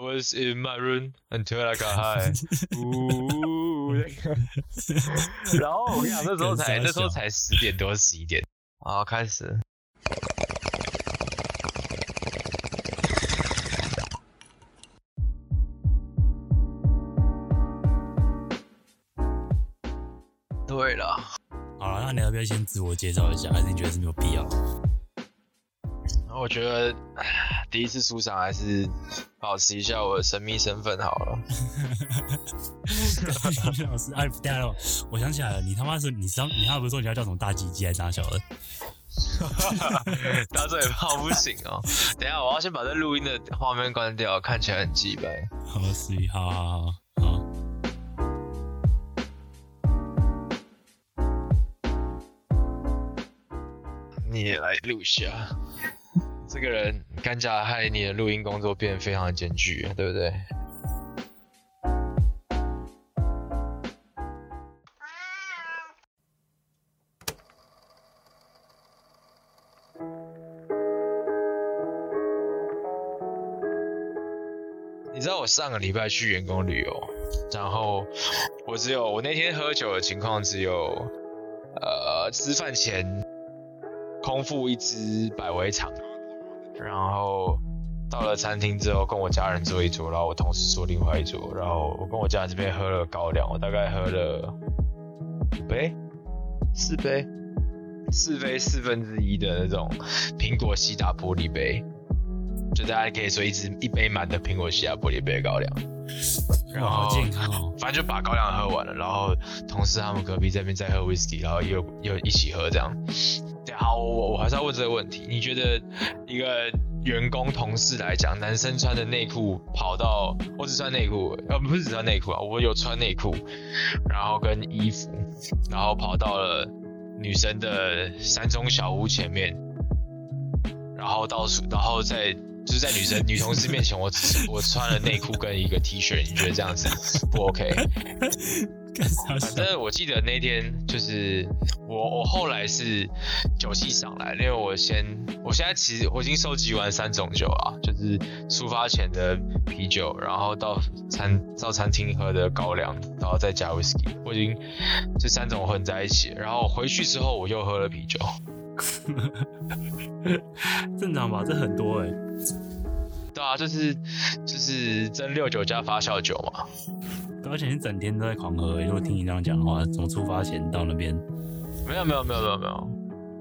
was in my room until I got high。呜，那个，然后我跟你讲，那时候才那时候才十点多十一点。好，开始。对了，好了，那你要不要先自我介绍一下？还是你觉得是没有必要？我觉得第一次出场还是保持一下我的神秘身份好了。老师，哎，等下，我想起来了，你他妈是你上你他不是说你要叫什么大鸡鸡还是啥小的？大嘴炮不行哦。等下我要先把这录音的画面关掉，看起来很鸡掰。好，十一，好好好好。你也来录一下。这个人干架害你的录音工作变得非常的艰巨，对不对？你知道我上个礼拜去员工旅游，然后我只有我那天喝酒的情况只有，呃，吃饭前空腹一支百威场。然后到了餐厅之后，跟我家人坐一桌，然后我同事坐另外一桌，然后我跟我家人这边喝了高粱，我大概喝了五杯、四杯、四杯四分之一的那种苹果西打玻璃杯，就大家可以说一支一杯满的苹果西打玻璃杯高粱，然后反正就把高粱喝完了，然后同事他们隔壁这边在喝 whisky，然后又又一起喝这样。好，我我还是要问这个问题。你觉得一个员工同事来讲，男生穿的内裤跑到，我只穿内裤，呃，不是只穿内裤啊，我有穿内裤，然后跟衣服，然后跑到了女生的山中小屋前面，然后到处，然后在就是在女生女同事面前，我只我穿了内裤跟一个 T 恤，你觉得这样子不 OK？反正我记得那天就是我，我后来是酒气上来，因为我先，我现在其实我已经收集完三种酒啊，就是出发前的啤酒，然后到餐到餐厅喝的高粱，然后再加 whisky，我已经这三种混在一起，然后回去之后我又喝了啤酒，正常吧？这很多哎。对啊，就是就是蒸馏酒加发酵酒嘛。而且你整天都在狂喝，如果听你这样讲的话，从出发前到那边，没有没有没有没有没有，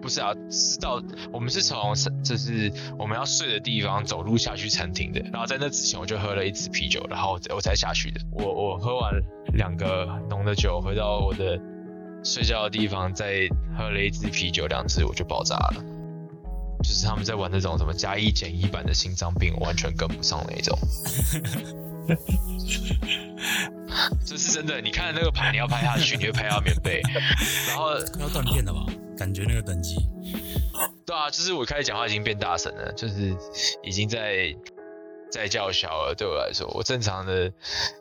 不是啊，是到我们是从就是我们要睡的地方走路下去餐厅的，然后在那之前我就喝了一支啤酒，然后我才下去的。我我喝完两个浓的酒，回到我的睡觉的地方，再喝了一支啤酒，两支我就爆炸了。就是他们在玩那种什么加一减一版的心脏病，完全跟不上那种。这是真的，你看那个牌，你要拍下去，你会拍到棉被，然后要断片了吧？感觉那个等级。对啊，就是我开始讲话已经变大声了，就是已经在在叫嚣了。对我来说，我正常的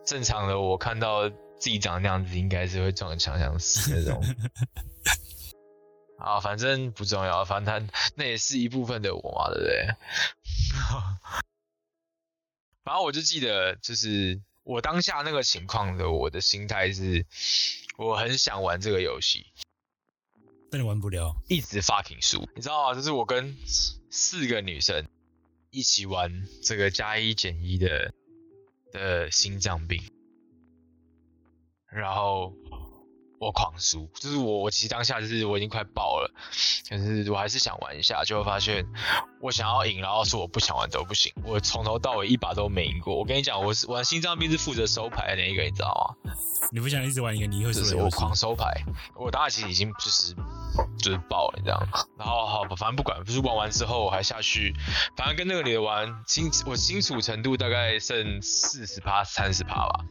正常的，我看到自己长那样子，应该是会撞墙想死那种。啊，反正不重要，反正那也是一部分的我嘛，对不对？反正我就记得，就是我当下那个情况的，我的心态是，我很想玩这个游戏，但你玩不了，一直 fucking 输，你知道吗？就是我跟四个女生一起玩这个加一减一的的心脏病，然后。我狂输，就是我，我其实当下就是我已经快爆了，可是我还是想玩一下，就会发现我想要赢，然后说我不想玩都不行，我从头到尾一把都没赢过。我跟你讲，我是玩心脏病是负责收牌的那一个，你知道吗？你不想一直玩一个，你会输。我狂收牌，我当时其实已经就是就是爆了，你知道吗？然后好，反正不管，就是玩完之后我还下去，反正跟那个女的玩，清我清楚程度大概剩四十趴、三十趴吧。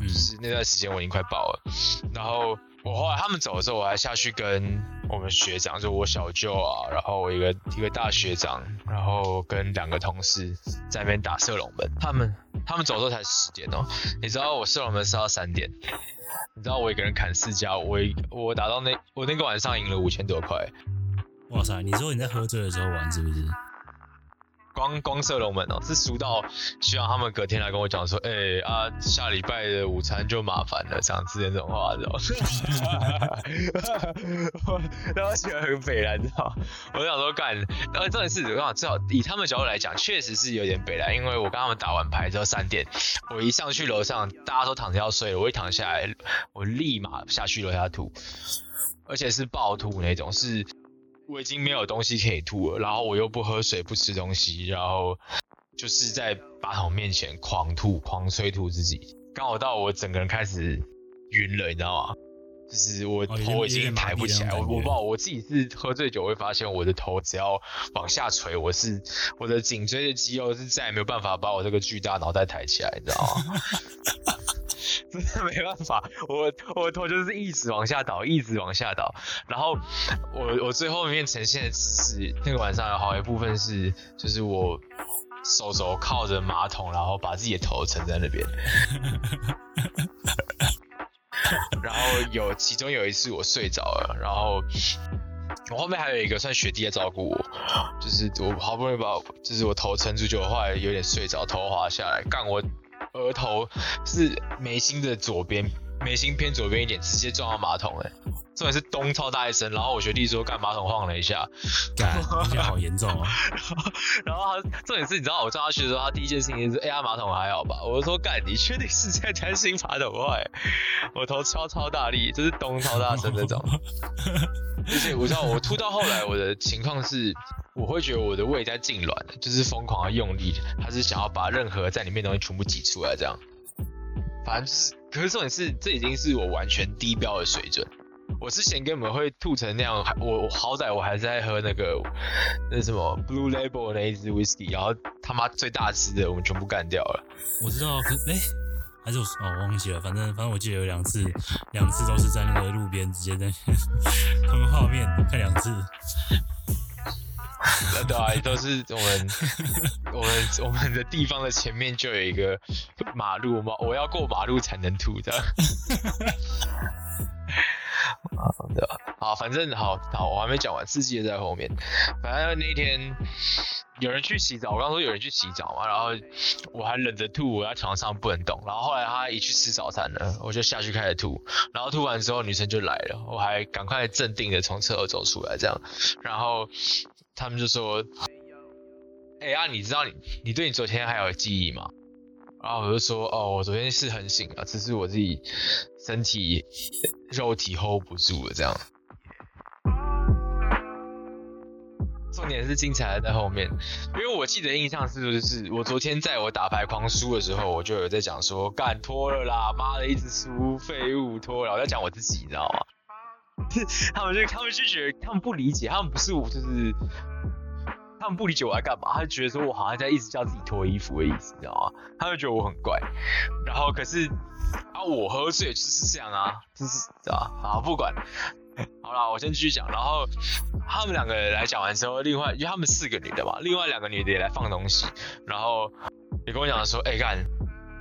就是那段时间我已经快爆了，然后我后来他们走的时候，我还下去跟我们学长，就我小舅啊，然后我一个一个大学长，然后跟两个同事在那边打射龙门。他们他们走的时候才十点哦，你知道我射龙门是到三点，你知道我一个人砍四家，我我打到那我那个晚上赢了五千多块。哇塞，你说你在喝醉的时候玩是不是？光光射龙门哦，是输到希望他们隔天来跟我讲说，哎啊，下礼拜的午餐就麻烦了，这样子这种话，知道吗？然后觉得很北蓝，知道我想说干，然后重点是，我想至少以他们角度来讲，确实是有点北蓝，因为我跟他们打完牌之后三点，我一上去楼上，大家都躺着要睡了，我一躺下来，我立马下去楼下吐，而且是暴吐那种，是。我已经没有东西可以吐了，然后我又不喝水不吃东西，然后就是在马桶面前狂吐狂催吐自己，刚好到我整个人开始晕了，你知道吗？就是我头已经抬不起来，我我不知道我自己是喝醉酒会发现我的头只要往下垂，我是我的颈椎的肌肉是再也没有办法把我这个巨大脑袋抬起来，你知道吗？真 的没办法，我我头就是一直往下倒，一直往下倒。然后我我最后面呈现的是那个晚上有好一部分是，就是我手肘靠着马桶，然后把自己的头沉在那边。然后有其中有一次我睡着了，然后我后面还有一个算学弟在照顾我，就是我好不容易把就是我头撑住，就后来有点睡着，头滑下来，干我。额头是眉心的左边，眉心偏左边一点，直接撞到马桶哎！重点是咚超大一声，然后我学弟说干马桶晃了一下，干，好严重 啊！然后他重点是，你知道我叫他去的时候，他第一件事情是哎呀马桶还好吧？我说干，你确定是在担心马桶坏？我头超超大力，就是咚超大声那种。而且我知道我吐到后来，我的情况是。我会觉得我的胃在痉挛，就是疯狂的用力，他是想要把任何在里面东西全部挤出来，这样。反正就是，可是重点是，这已经是我完全低标的水准。我之前根本会吐成那样，我好歹我还是在喝那个那什么 Blue Label 那一支 Whisky，然后他妈最大支的我们全部干掉了。我知道，可哎，还是我哦忘记了，反正反正我记得有两次，两次都是在那个路边直接在 同个画面看两次。对啊，都是我们 我们我们的地方的前面就有一个马路嘛，我要过马路才能吐的。啊，对吧？好，反正好好，我还没讲完，司机也在后面。反正那天有人去洗澡，我刚说有人去洗澡嘛，然后我还忍着吐，我在床上不能动。然后后来他一去吃早餐了，我就下去开始吐。然后吐完之后，女生就来了，我还赶快镇定的从厕所走出来，这样，然后。他们就说：“ 哎啊，你知道你你对你昨天还有记忆吗？”然后我就说：“哦，我昨天是很醒啊，只是我自己身体肉体 hold 不住了这样。”重点是精彩的在后面，因为我记得印象是就是我昨天在我打牌狂输的时候，我就有在讲说：“干脱了啦，妈的，一直输，废物脱了。”我在讲我自己，你知道吗？他们就他们就觉得他们不理解，他们不是我，就是他们不理解我在干嘛，他就觉得说我好像在一直叫自己脱衣服的意思，你知道吗？他就觉得我很怪。然后可是啊，我喝醉就是这样啊，就是啊好不管，好了，我先继续讲。然后他们两个来讲完之后，另外因为他们四个女的嘛，另外两个女的也来放东西，然后也跟我讲说，哎干。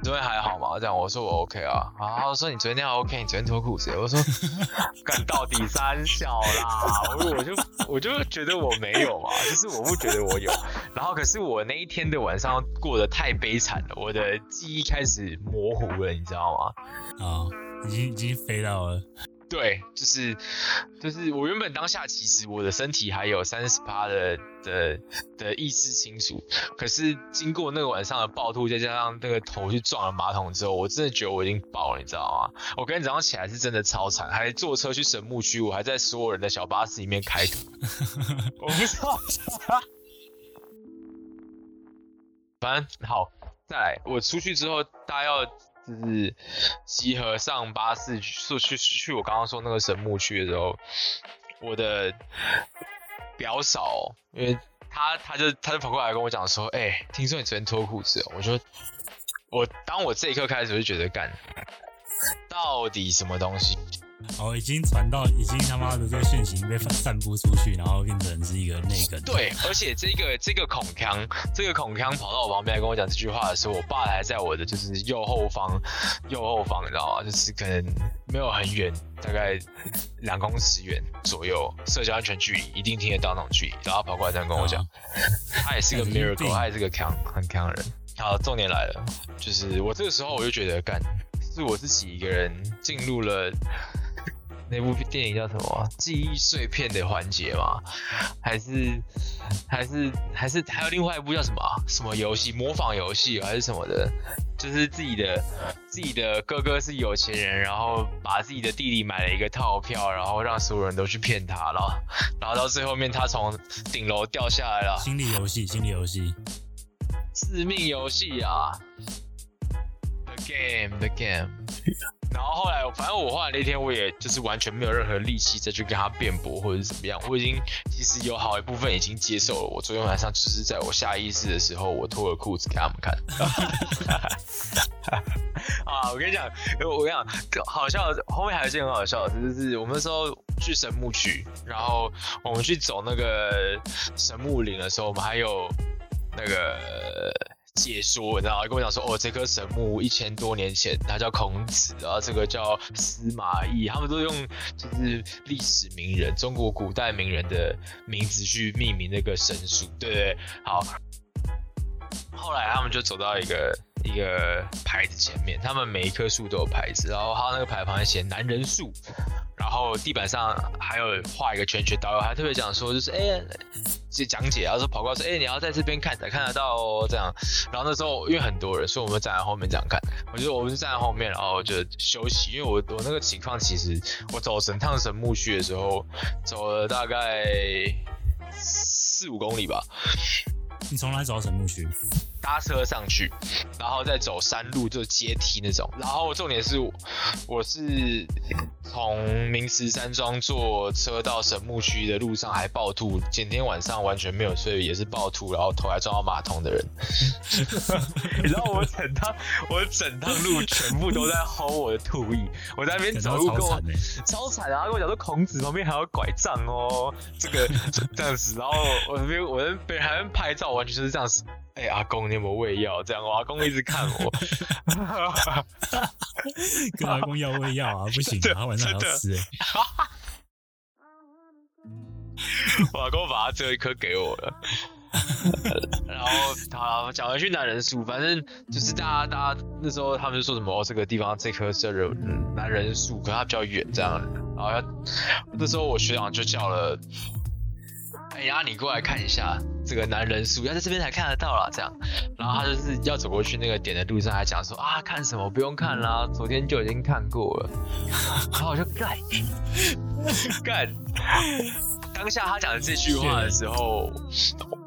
昨天还好吗？这样我说我 OK 啊，然后说你昨天还 OK，你昨天脱裤子，我说 干到底三小啦，我我就我就觉得我没有嘛，就是我不觉得我有，然后可是我那一天的晚上过得太悲惨了，我的记忆开始模糊了，你知道吗？啊，已经已经飞到了。对，就是就是我原本当下其实我的身体还有三十八的的的意识清楚，可是经过那个晚上的暴吐，再加上那个头去撞了马桶之后，我真的觉得我已经爆了，你知道吗？我今天早上起来是真的超惨，还坐车去神木区，我还在所有人的小巴士里面开 吐，我不知道，反正好，再来，我出去之后大家要。就是集合上巴士去去去我刚刚说那个神木区的时候，我的表嫂，因为她她就她就跑过来跟我讲说，哎，听说你昨天脱裤子，我说我当我这一刻开始我就觉得干，到底什么东西？哦，已经传到，已经他妈的这个讯息被散布出去，然后变成是一个内梗。对，而且这个这个孔腔，这个孔腔跑到我旁边来跟我讲这句话的时候，我爸还在我的就是右后方，右后方，你知道吗？就是可能没有很远，大概两公尺远左右，社交安全距离一定听得到那种距离，然后跑过来这样跟我讲，他也是个 miracle，他也是个强很强的人。好，重点来了，就是我这个时候我就觉得，干，是我自己一个人进入了。那部电影叫什么？记忆碎片的环节吗？还是还是还是还有另外一部叫什么？什么游戏？模仿游戏还是什么的？就是自己的自己的哥哥是有钱人，然后把自己的弟弟买了一个套票，然后让所有人都去骗他，然后然后到最后面他从顶楼掉下来了。心理游戏，心理游戏，致命游戏啊！The game, the game. 然后后来，反正我后来那天，我也就是完全没有任何力气再去跟他辩驳或者是怎么样。我已经其实有好一部分已经接受了。我昨天晚上就是在我下意识的时候，我脱了裤子给他们看。啊，我跟你讲，我跟你讲，好笑。后面还有一件很好笑的事，就是我们那时候去神木区，然后我们去走那个神木林的时候，我们还有那个。解说，然后跟我讲说，哦，这棵神木一千多年前，它叫孔子，然后这个叫司马懿，他们都用就是历史名人、中国古代名人的名字去命名那个神树，对不对？好，后来他们就走到一个一个牌子前面，他们每一棵树都有牌子，然后他那个牌旁边写“男人树”。然后地板上还有画一个圈圈，导游还特别讲说，就是哎，这讲解啊，说跑过来说，哎，你要在这边看才看得到哦，这样。然后那时候因为很多人，所以我们站在后面这样看。我觉得我们是站在后面，然后就休息，因为我我那个情况其实我走神趟神木区的时候，走了大概四五公里吧。你从来走到神木区？搭车上去，然后再走山路，就阶梯那种。然后重点是，我是从明石山庄坐车到神木区的路上还暴吐，前天晚上完全没有睡，也是暴吐，然后头还撞到马桶的人。你知道我整趟我整趟路全部都在吼我的吐意，我在那边走路跟我超惨啊，跟我讲说孔子旁边还有拐杖哦，这个这样子，然后我那边我在北海岸拍照，完全就是这样子。哎，阿公，你有没有喂药？这样，我阿公一直看我。跟阿公要喂药啊，不行，他晚上要吃。我阿公把他最后一颗给我了。然后，好讲回去男人树，反正就是大家，大家那时候他们就说什么哦，这个地方这棵是人男人树，可它比较远，这样。然后那时候我学长就叫了。哎呀，你过来看一下这个男人树，要在这边才看得到啦。这样，然后他就是要走过去那个点的路上，还讲说啊，看什么不用看啦，昨天就已经看过了。然后我就干 干，当下他讲的这句话的时候，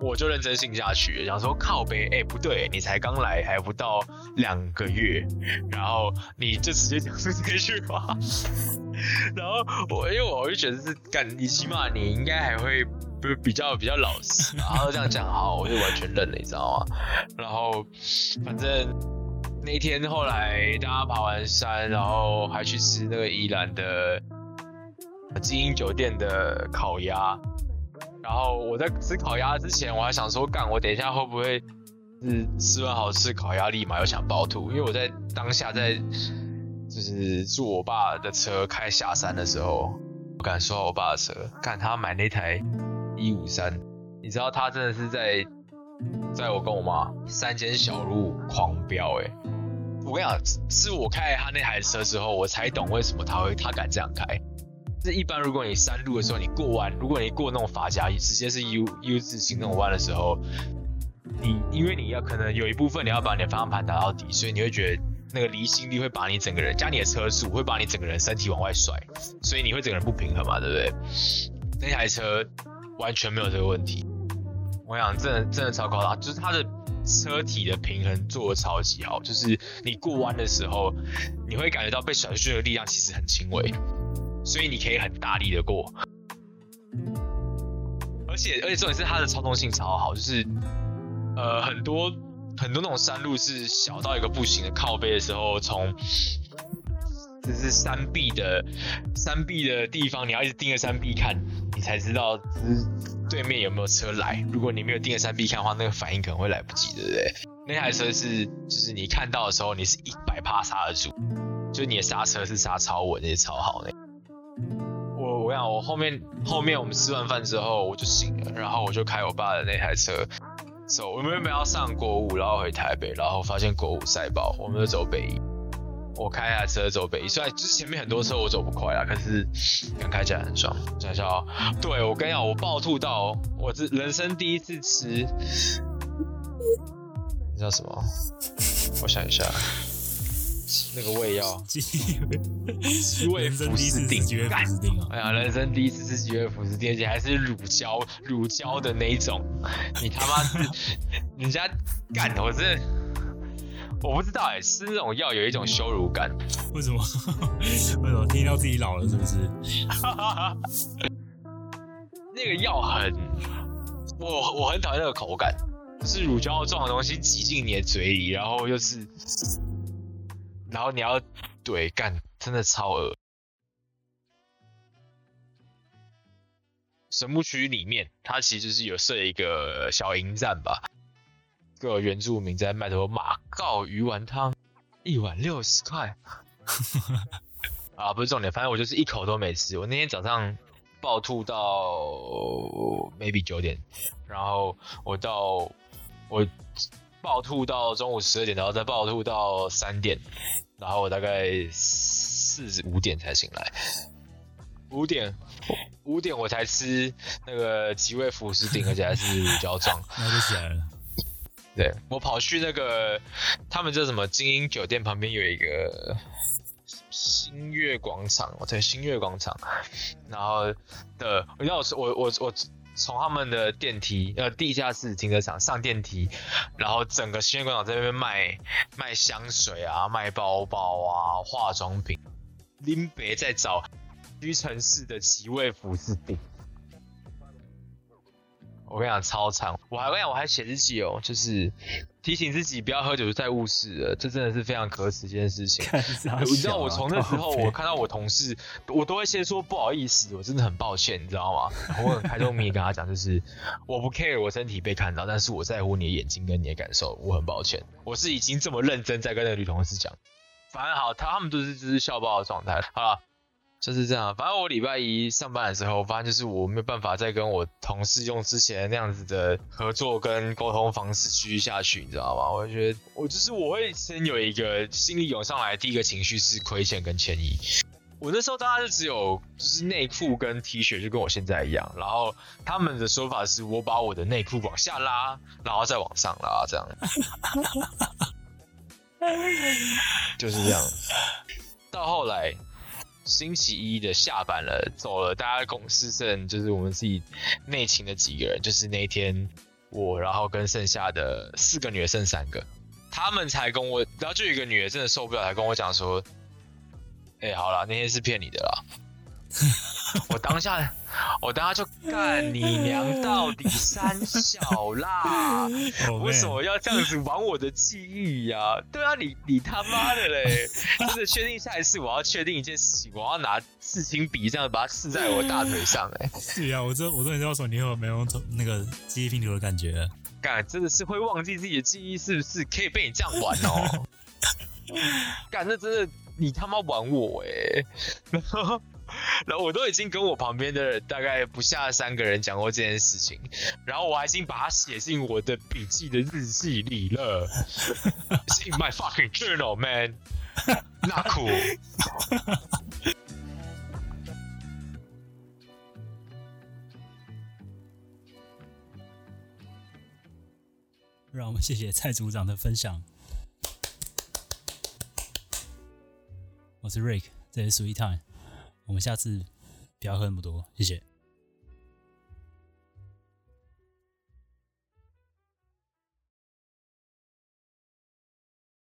我就认真信下去，想说靠呗，哎不对，你才刚来还不到两个月，然后你就直接讲出这句话，然后我因为我就觉得是干，你起码你应该还会。不比较比较老实，然后这样讲好，我就完全认了，你知道吗？然后反正那天后来大家爬完山，然后还去吃那个宜兰的精英酒店的烤鸭。然后我在吃烤鸭之前，我还想说，干我等一下会不会是吃完好吃烤鸭立马又想暴吐？因为我在当下在就是坐我爸的车开下山的时候，不敢说我爸的车，看他买那台。一五三，你知道他真的是在，在我跟我妈山间小路狂飙哎！我跟你讲，是我开他那台车之后，我才懂为什么他会他敢这样开。这一般如果你山路的时候，你过弯，如果你过那种法夹，直接是 U U 字形那种弯的时候，你因为你要可能有一部分你要把你的方向盘打到底，所以你会觉得那个离心力会把你整个人加你的车速会把你整个人身体往外甩，所以你会整个人不平衡嘛，对不对？那台车。完全没有这个问题，我想真的真的超高大，就是它的车体的平衡做的超级好，就是你过弯的时候，你会感觉到被甩出去的力量其实很轻微，所以你可以很大力的过，而且而且重点是它的操纵性超好，就是呃很多很多那种山路是小到一个不行的靠背的时候，从这是山壁的山壁的地方，你要一直盯着山壁看，你才知道是对面有没有车来。如果你没有盯着山壁看的话，那个反应可能会来不及，对不对？那台车是就是你看到的时候，你是一百帕刹得住，就是你的刹车是刹超稳，也超好那。我我想我后面后面我们吃完饭之后我就醒了，然后我就开我爸的那台车走，我们原本要上国五，然后回台北，然后发现国五塞爆，我们就走北一。我开下车走北一，虽然就是前面很多车我走不快啊，可是刚开起来很爽。想一下哦，对我跟你讲，我暴吐到我这人生第一次吃，那叫什么？我想一下，那个胃药，鸡鸡胃人生福斯定第一次吃鸡胃福斯定哦，哎呀，人生第一次吃鸡胃福斯定，而且还是乳胶乳胶的那一种，你他妈是人家干，我真的我不知道哎、吃那种药有一种羞辱感。为什么？为什么听到自己老了是不是？那个药很，我我很讨厌那个口感，就是乳胶状的东西挤进你的嘴里，然后又是，然后你要对干，真的超恶。神木区里面，它其实就是有设一个小营站吧，个原住民在卖什么马告鱼丸汤，一碗六十块。啊，不是重点，反正我就是一口都没吃。我那天早上暴吐到 maybe 九点，然后我到我暴吐到中午十二点，然后再暴吐到三点，然后我大概四五点才醒来。五点，五点我才吃那个吉味辅食顶，而且还是乳胶状。那就起来了。对。我跑去那个他们叫什么精英酒店旁边有一个新月广场，我在新月广场，然后的，你知道我我我我从他们的电梯呃地下室停车场上电梯，然后整个新月广场在那边卖卖香水啊，卖包包啊，化妆品，拎别在找屈臣氏的奇味服饰店。我跟你讲超长，我还跟你讲我还写日记哦，就是提醒自己不要喝酒就再误事了，这真的是非常可耻的一件事情。你知道我从那时候我看到我同事，我都会先说不好意思，我真的很抱歉，你知道吗？我很开宗明义跟他讲，就是我不 care 我身体被看到，但是我在乎你的眼睛跟你的感受，我很抱歉。我是已经这么认真在跟那个女同事讲，反正好，他他们都是就是笑爆的状态。好了。就是这样，反正我礼拜一上班的时候，我发现就是我没有办法再跟我同事用之前那样子的合作跟沟通方式继续下去，你知道吗？我觉得我就是我会先有一个心里涌上来，第一个情绪是亏欠跟歉意。我那时候大家就只有就是内裤跟 T 恤，就跟我现在一样。然后他们的说法是我把我的内裤往下拉，然后再往上拉，这样。就是这样。到后来。星期一的下班了，走了，大家公司剩就是我们自己内勤的几个人，就是那一天我，然后跟剩下的四个女的剩三个，他们才跟我，然后就有一个女的真的受不了，才跟我讲说，哎、好了，那天是骗你的啦。我当下，我当下就干你娘到底三小啦！哦为什么要这样子玩我的记忆呀、对啊，你你他妈的嘞！真的确定下一次我要确定一件事情，我要拿刺青笔这样把它刺在我大腿上、哎，是啊，我这我终于知道说你有没有那个记忆拼图的感觉了。干真的是会忘记自己的记忆，是不是？可以被你这样玩哦？干，那真的你他妈玩我哎、然后。然后我都已经跟我旁边的大概不下三个人讲过这件事情，然后我还已经把它写进我的笔记的日记里了。In my fucking journal, man. Not cool. 让我们谢谢蔡组长的分享。我是 Rick，这里是 Sweet Time，我们下次不要喝那么多，谢谢。